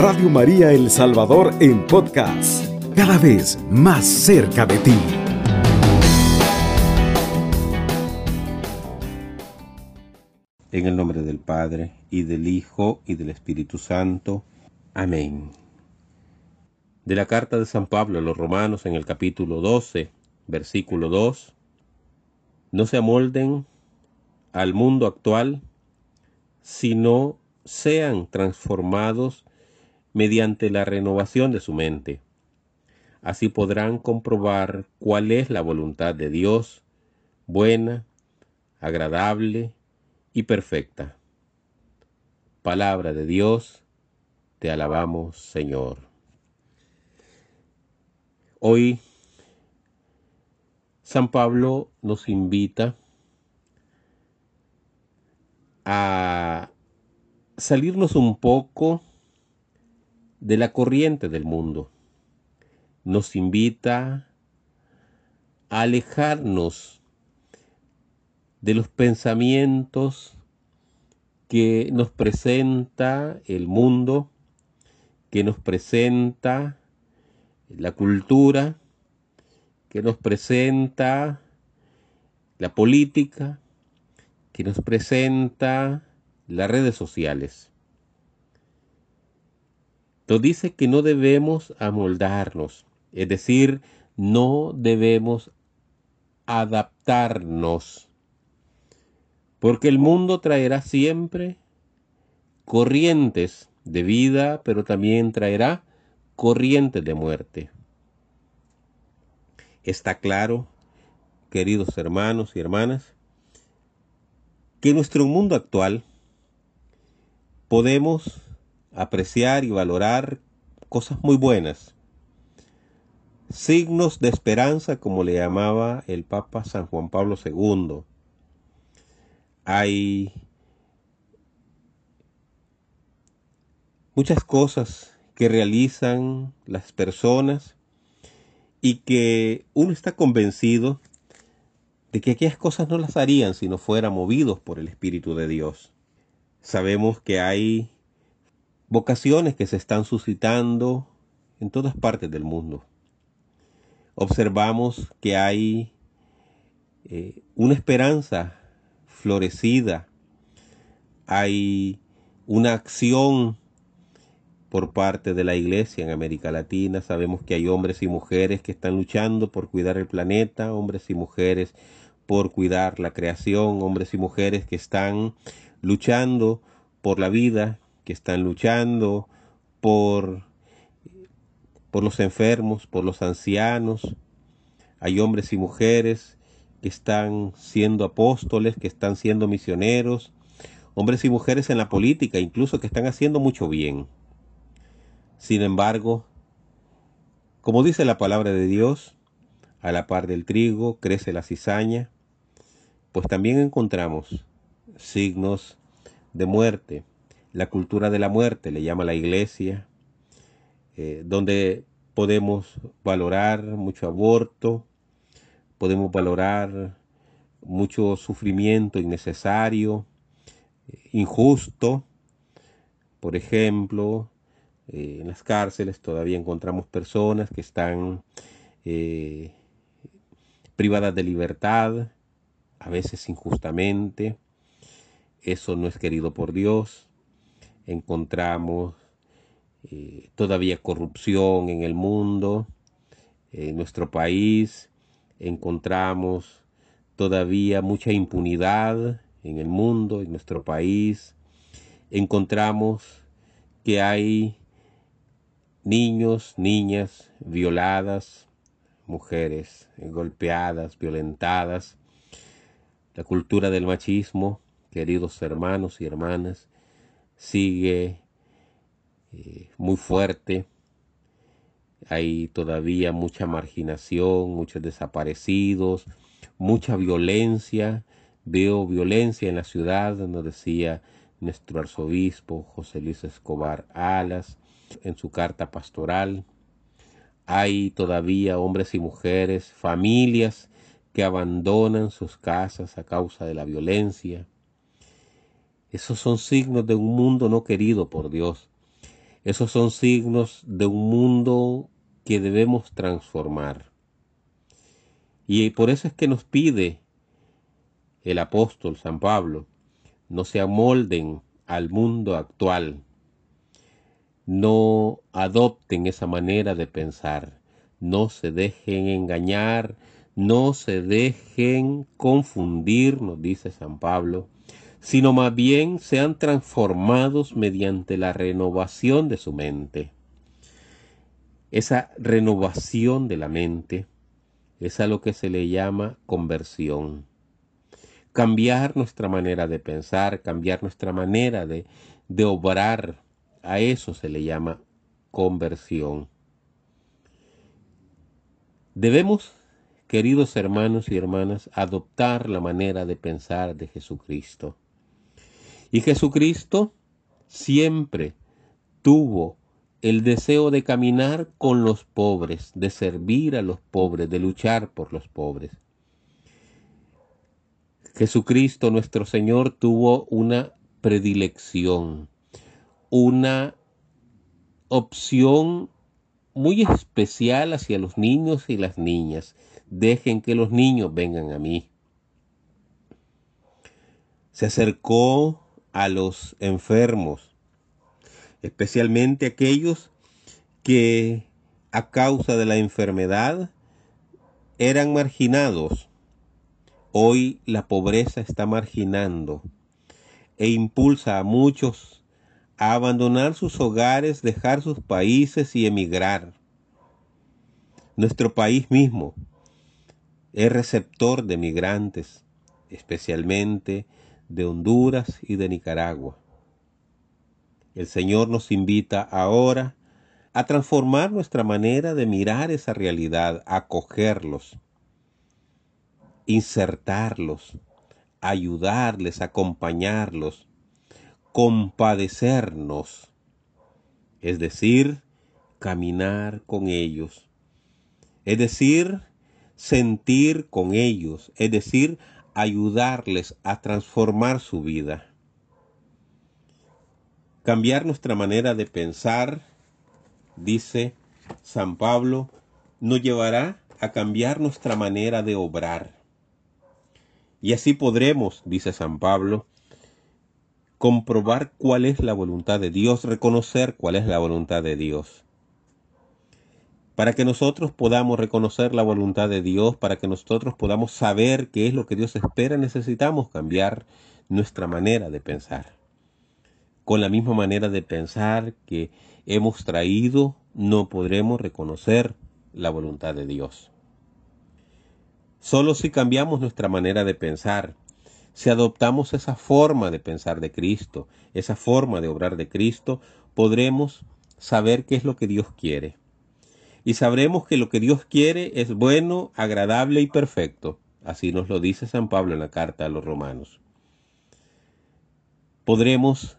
Radio María El Salvador en podcast, cada vez más cerca de ti. En el nombre del Padre, y del Hijo, y del Espíritu Santo. Amén. De la carta de San Pablo a los Romanos en el capítulo 12, versículo 2. No se amolden al mundo actual, sino sean transformados mediante la renovación de su mente. Así podrán comprobar cuál es la voluntad de Dios, buena, agradable y perfecta. Palabra de Dios, te alabamos Señor. Hoy San Pablo nos invita a salirnos un poco de la corriente del mundo. Nos invita a alejarnos de los pensamientos que nos presenta el mundo, que nos presenta la cultura, que nos presenta la política, que nos presenta las redes sociales. Nos dice que no debemos amoldarnos, es decir, no debemos adaptarnos, porque el mundo traerá siempre corrientes de vida, pero también traerá corrientes de muerte. Está claro, queridos hermanos y hermanas, que en nuestro mundo actual podemos apreciar y valorar cosas muy buenas, signos de esperanza como le llamaba el Papa San Juan Pablo II. Hay muchas cosas que realizan las personas y que uno está convencido de que aquellas cosas no las harían si no fueran movidos por el Espíritu de Dios. Sabemos que hay vocaciones que se están suscitando en todas partes del mundo. Observamos que hay eh, una esperanza florecida, hay una acción por parte de la iglesia en América Latina. Sabemos que hay hombres y mujeres que están luchando por cuidar el planeta, hombres y mujeres por cuidar la creación, hombres y mujeres que están luchando por la vida, que están luchando por, por los enfermos, por los ancianos. Hay hombres y mujeres que están siendo apóstoles, que están siendo misioneros, hombres y mujeres en la política, incluso que están haciendo mucho bien. Sin embargo, como dice la palabra de Dios, a la par del trigo crece la cizaña, pues también encontramos signos de muerte. La cultura de la muerte le llama la iglesia, eh, donde podemos valorar mucho aborto, podemos valorar mucho sufrimiento innecesario, injusto. Por ejemplo, eh, en las cárceles todavía encontramos personas que están eh, privadas de libertad, a veces injustamente, eso no es querido por Dios. Encontramos eh, todavía corrupción en el mundo, en nuestro país. Encontramos todavía mucha impunidad en el mundo, en nuestro país. Encontramos que hay niños, niñas violadas, mujeres golpeadas, violentadas. La cultura del machismo queridos hermanos y hermanas, sigue eh, muy fuerte. Hay todavía mucha marginación, muchos desaparecidos, mucha violencia. Veo violencia en la ciudad, nos decía nuestro arzobispo José Luis Escobar Alas en su carta pastoral. Hay todavía hombres y mujeres, familias que abandonan sus casas a causa de la violencia. Esos son signos de un mundo no querido por Dios. Esos son signos de un mundo que debemos transformar. Y por eso es que nos pide el apóstol San Pablo, no se amolden al mundo actual, no adopten esa manera de pensar, no se dejen engañar, no se dejen confundir, nos dice San Pablo, sino más bien sean transformados mediante la renovación de su mente. Esa renovación de la mente es a lo que se le llama conversión. Cambiar nuestra manera de pensar, cambiar nuestra manera de, de obrar, a eso se le llama conversión. Debemos, queridos hermanos y hermanas, adoptar la manera de pensar de Jesucristo. Y Jesucristo siempre tuvo el deseo de caminar con los pobres, de servir a los pobres, de luchar por los pobres. Jesucristo nuestro Señor tuvo una predilección, una opción muy especial hacia los niños y las niñas. Dejen que los niños vengan a mí. Se acercó a los enfermos, especialmente aquellos que a causa de la enfermedad eran marginados. Hoy la pobreza está marginando e impulsa a muchos a abandonar sus hogares, dejar sus países y emigrar. Nuestro país mismo es receptor de migrantes, especialmente de Honduras y de Nicaragua. El Señor nos invita ahora a transformar nuestra manera de mirar esa realidad, acogerlos, insertarlos, ayudarles, acompañarlos, compadecernos, es decir, caminar con ellos, es decir, sentir con ellos, es decir, ayudarles a transformar su vida. Cambiar nuestra manera de pensar, dice San Pablo, nos llevará a cambiar nuestra manera de obrar. Y así podremos, dice San Pablo, comprobar cuál es la voluntad de Dios, reconocer cuál es la voluntad de Dios. Para que nosotros podamos reconocer la voluntad de Dios, para que nosotros podamos saber qué es lo que Dios espera, necesitamos cambiar nuestra manera de pensar. Con la misma manera de pensar que hemos traído, no podremos reconocer la voluntad de Dios. Solo si cambiamos nuestra manera de pensar, si adoptamos esa forma de pensar de Cristo, esa forma de obrar de Cristo, podremos saber qué es lo que Dios quiere y sabremos que lo que Dios quiere es bueno, agradable y perfecto. Así nos lo dice San Pablo en la carta a los romanos. Podremos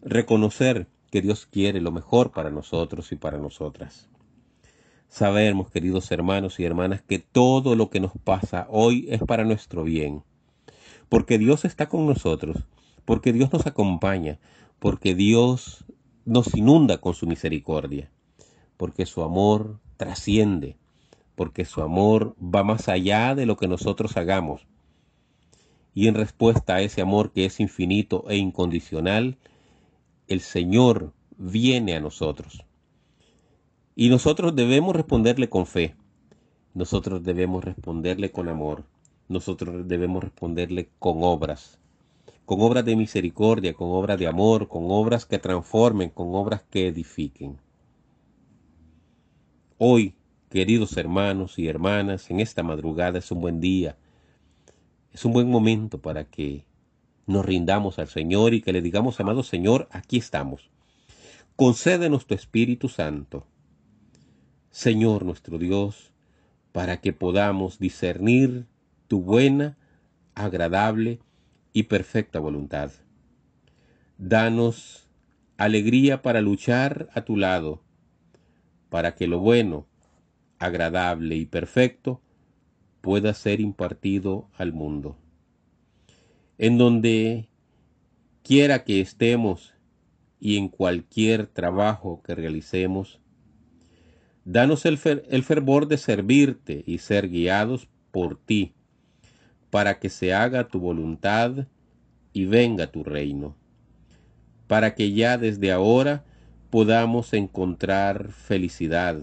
reconocer que Dios quiere lo mejor para nosotros y para nosotras. Sabemos, queridos hermanos y hermanas, que todo lo que nos pasa hoy es para nuestro bien, porque Dios está con nosotros, porque Dios nos acompaña, porque Dios nos inunda con su misericordia porque su amor trasciende, porque su amor va más allá de lo que nosotros hagamos. Y en respuesta a ese amor que es infinito e incondicional, el Señor viene a nosotros. Y nosotros debemos responderle con fe, nosotros debemos responderle con amor, nosotros debemos responderle con obras, con obras de misericordia, con obras de amor, con obras que transformen, con obras que edifiquen. Hoy, queridos hermanos y hermanas, en esta madrugada es un buen día, es un buen momento para que nos rindamos al Señor y que le digamos, amado Señor, aquí estamos. Concédenos tu Espíritu Santo, Señor nuestro Dios, para que podamos discernir tu buena, agradable y perfecta voluntad. Danos alegría para luchar a tu lado para que lo bueno, agradable y perfecto pueda ser impartido al mundo. En donde quiera que estemos y en cualquier trabajo que realicemos. Danos el, el, fervor de servirte y ser guiados por ti, para que se haga tu voluntad y venga tu reino, para que ya desde ahora podamos encontrar felicidad,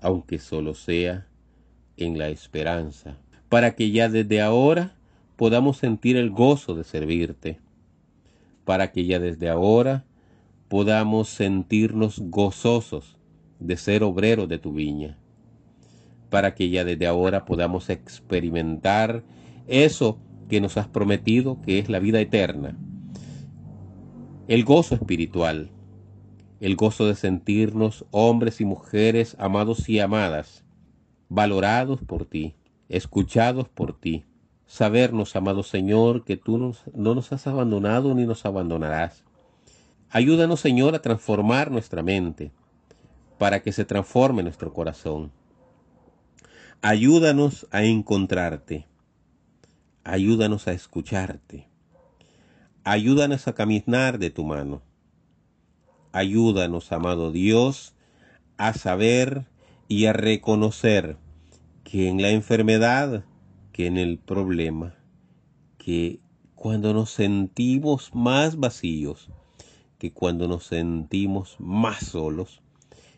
aunque solo sea en la esperanza, para que ya desde ahora podamos sentir el gozo de servirte, para que ya desde ahora podamos sentirnos gozosos de ser obreros de tu viña, para que ya desde ahora podamos experimentar eso que nos has prometido que es la vida eterna, el gozo espiritual, el gozo de sentirnos hombres y mujeres amados y amadas, valorados por ti, escuchados por ti, sabernos, amado Señor, que tú no nos has abandonado ni nos abandonarás. Ayúdanos, Señor, a transformar nuestra mente, para que se transforme nuestro corazón. Ayúdanos a encontrarte. Ayúdanos a escucharte. Ayúdanos a caminar de tu mano. Ayúdanos, amado Dios, a saber y a reconocer que en la enfermedad, que en el problema, que cuando nos sentimos más vacíos, que cuando nos sentimos más solos,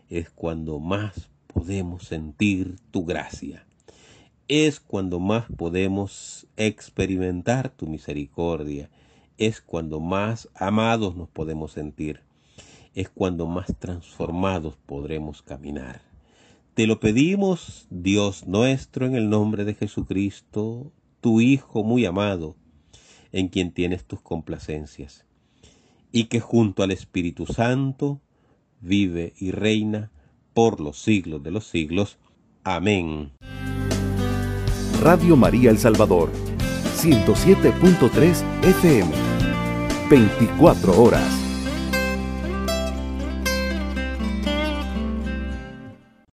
es cuando más podemos sentir tu gracia. Es cuando más podemos experimentar tu misericordia. Es cuando más amados nos podemos sentir es cuando más transformados podremos caminar. Te lo pedimos, Dios nuestro, en el nombre de Jesucristo, tu Hijo muy amado, en quien tienes tus complacencias, y que junto al Espíritu Santo vive y reina por los siglos de los siglos. Amén. Radio María El Salvador, 107.3 FM, 24 horas.